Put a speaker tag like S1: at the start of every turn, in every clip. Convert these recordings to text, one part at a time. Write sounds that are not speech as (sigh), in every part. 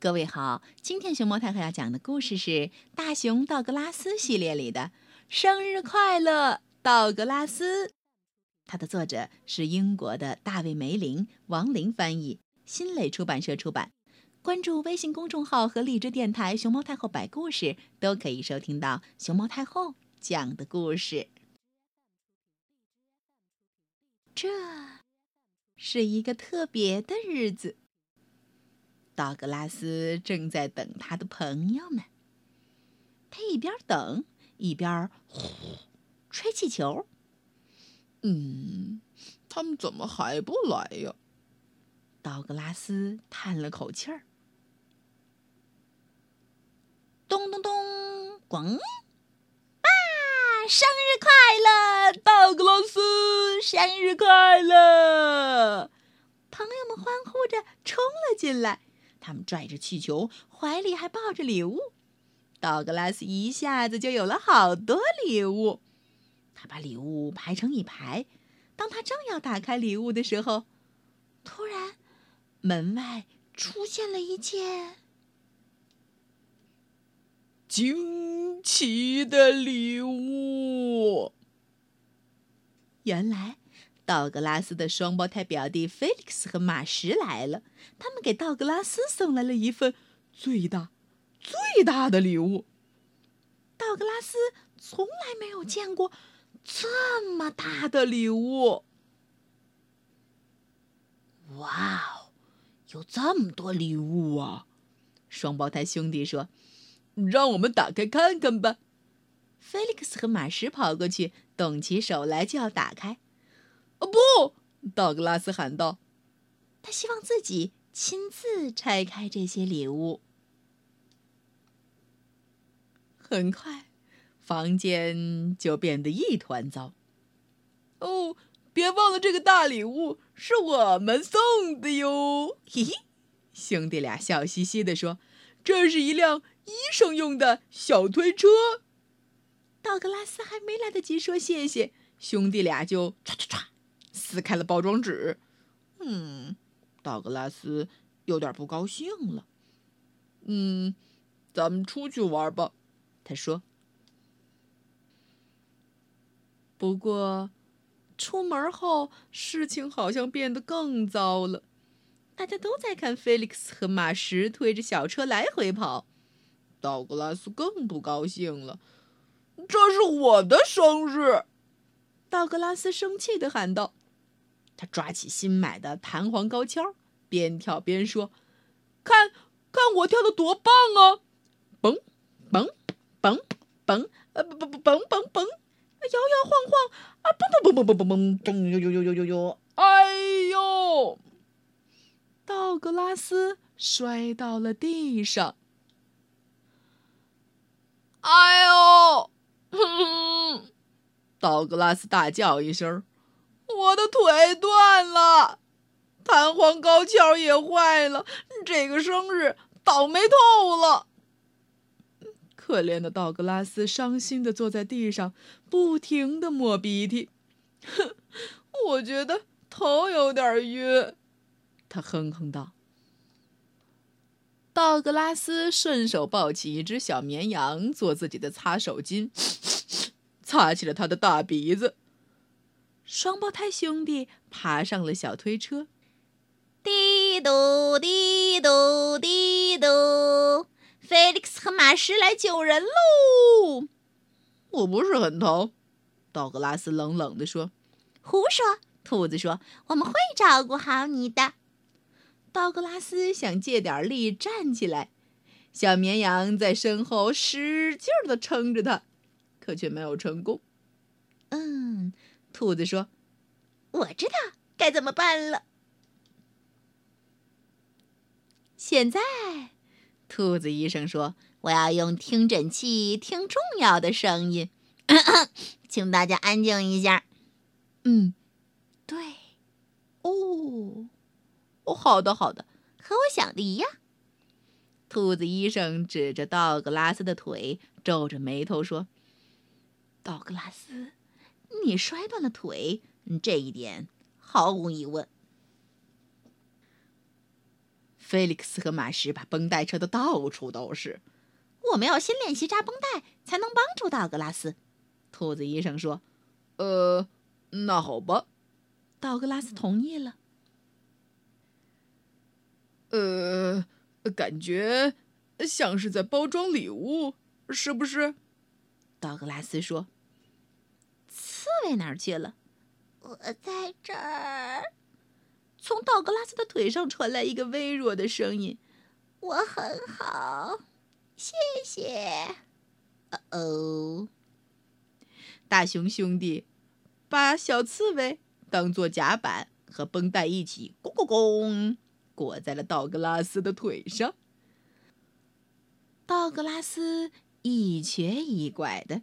S1: 各位好，今天熊猫太后要讲的故事是《大熊道格拉斯》系列里的《生日快乐，道格拉斯》。它的作者是英国的大卫·梅林，王林翻译，新蕾出版社出版。关注微信公众号和荔枝电台“熊猫太后摆故事”，都可以收听到熊猫太后讲的故事。这是一个特别的日子。道格拉斯正在等他的朋友们。他一边等，一边呼吹气球。
S2: 嗯，他们怎么还不来呀？
S1: 道格拉斯叹了口气儿。咚咚咚，咣！啊！生日快乐，道格拉斯！生日快乐！朋友们欢呼着冲了进来。他们拽着气球，怀里还抱着礼物。道格拉斯一下子就有了好多礼物。他把礼物排成一排。当他正要打开礼物的时候，突然，门外出现了一件
S2: 惊奇的礼物。
S1: 原来。道格拉斯的双胞胎表弟菲利克斯和马什来了，他们给道格拉斯送来了一份最大、最大的礼物。道格拉斯从来没有见过这么大的礼物。哇哦，有这么多礼物啊！双胞胎兄弟说：“
S2: 让我们打开看看吧。”
S1: 菲利克斯和马什跑过去，动起手来就要打开。
S2: 哦不！道格拉斯喊道：“
S1: 他希望自己亲自拆开这些礼物。”很快，房间就变得一团糟。
S2: 哦，别忘了这个大礼物是我们送的哟！
S1: 嘿嘿，兄弟俩笑嘻嘻地说：“
S2: 这是一辆医生用的小推车。”
S1: 道格拉斯还没来得及说谢谢，兄弟俩就唰唰唰。撕开了包装纸，嗯，道格拉斯有点不高兴了。
S2: 嗯，咱们出去玩吧，
S1: 他说。不过，出门后事情好像变得更糟了。大家都在看菲利克斯和马什推着小车来回跑，
S2: 道格拉斯更不高兴了。这是我的生日！
S1: 道格拉斯生气的喊道。他抓起新买的弹簧高跷，边跳边说：“
S2: 看，看我跳的多棒啊！
S1: 蹦，蹦，蹦，蹦，呃，蹦蹦蹦蹦蹦蹦，摇摇晃晃，啊，蹦蹦蹦蹦蹦蹦蹦，咚呦呦呦呦呦呦，
S2: 哎呦！
S1: 道格拉斯摔到了地上。
S2: 哎呦！哼！(laughs) 道格拉斯大叫一声。我的腿断了，弹簧高跷也坏了，这个生日倒霉透了。
S1: 可怜的道格拉斯伤心的坐在地上，不停的抹鼻涕。
S2: 哼，我觉得头有点晕，
S1: 他哼哼道。道格拉斯顺手抱起一只小绵羊做自己的擦手巾，擦起了他的大鼻子。双胞胎兄弟爬上了小推车，滴嘟滴嘟滴嘟，菲利克斯和马什来救人喽！
S2: 我不是很疼，
S1: 道格拉斯冷冷地说。胡说！兔子说：“我们会照顾好你的。”道格拉斯想借点力站起来，小绵羊在身后使劲的撑着他，可却没有成功。嗯。兔子说：“我知道该怎么办了。”现在，兔子医生说：“我要用听诊器听重要的声音，咳 (clears throat) 咳请大家安静一下。”嗯，对，哦，哦，好的，好的，和我想的一样。兔子医生指着道格拉斯的腿，皱着眉头说：“道格拉斯。”你摔断了腿，这一点毫无疑问。
S2: 菲利克斯和马什把绷带扯得到处都是。
S1: 我们要先练习扎绷带，才能帮助道格拉斯。
S2: 兔子医生说：“呃，那好吧。”
S1: 道格拉斯同意了。
S2: 呃，感觉像是在包装礼物，是不是？
S1: 道格拉斯说：“刺猬哪儿去了？”我在这儿。从道格拉斯的腿上传来一个微弱的声音：“我很好，谢谢。”哦哦，
S2: 大熊兄弟把小刺猬当做甲板和绷带一起“咣咣咣”裹在了道格拉斯的腿上。道格拉斯一瘸一拐的，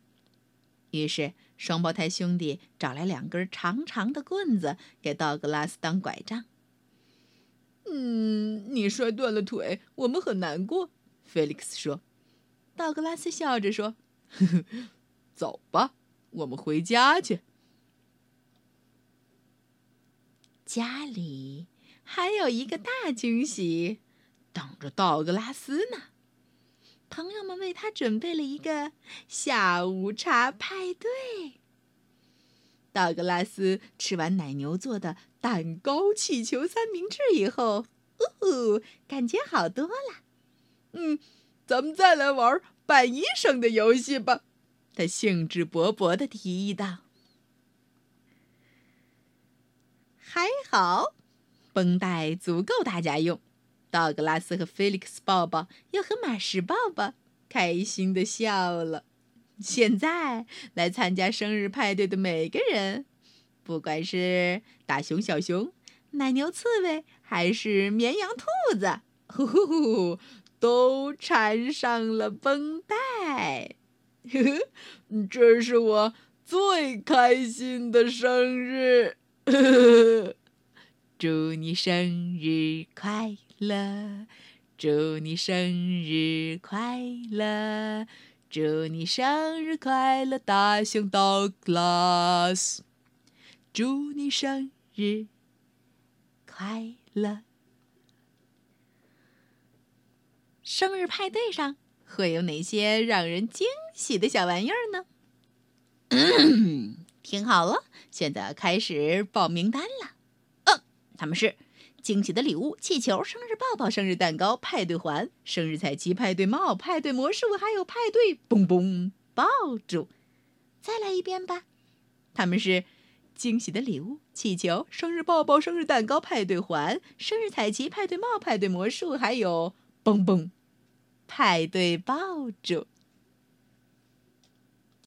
S2: 于是。双胞胎兄弟找来两根长长的棍子，给道格拉斯当拐杖。嗯，你摔断了腿，我们很难过。菲利克斯说。道格拉斯笑着说：“呵呵，走吧，我们回家去。家里还有一个大惊喜等着道格拉斯呢。”朋友们为他准备了一个下午茶派对。道格拉斯吃完奶牛做的蛋糕气球三明治以后，呜呼，感觉好多了。嗯，咱们再来玩扮医生的游戏吧。他兴致勃勃地提议道：“还好，绷带足够大家用。”道格拉斯和菲利克斯抱抱，又和马什抱抱，开心的笑了。现在来参加生日派对的每个人，不管是大熊、小熊、奶牛、刺猬，还是绵羊、兔子，呼呼呼，都缠上了绷带。呵呵，这是我最开心的生日。祝你生日快乐！乐，祝你生日快乐！祝你生日快乐，大熊道格拉斯！祝你生日快乐！生日派对上会有哪些让人惊喜的小玩意儿呢？(clears throat) 听好了，现在开始报名单了。嗯，他们是。惊喜的礼物：气球、生日抱抱、生日蛋糕、派对环、生日彩旗、派对帽、派对魔术，还有派对嘣嘣爆竹。再来一遍吧。他们是惊喜的礼物：气球、生日抱抱、生日蛋糕、派对环、生日彩旗、派对帽、派对魔术，还有嘣嘣派对爆竹。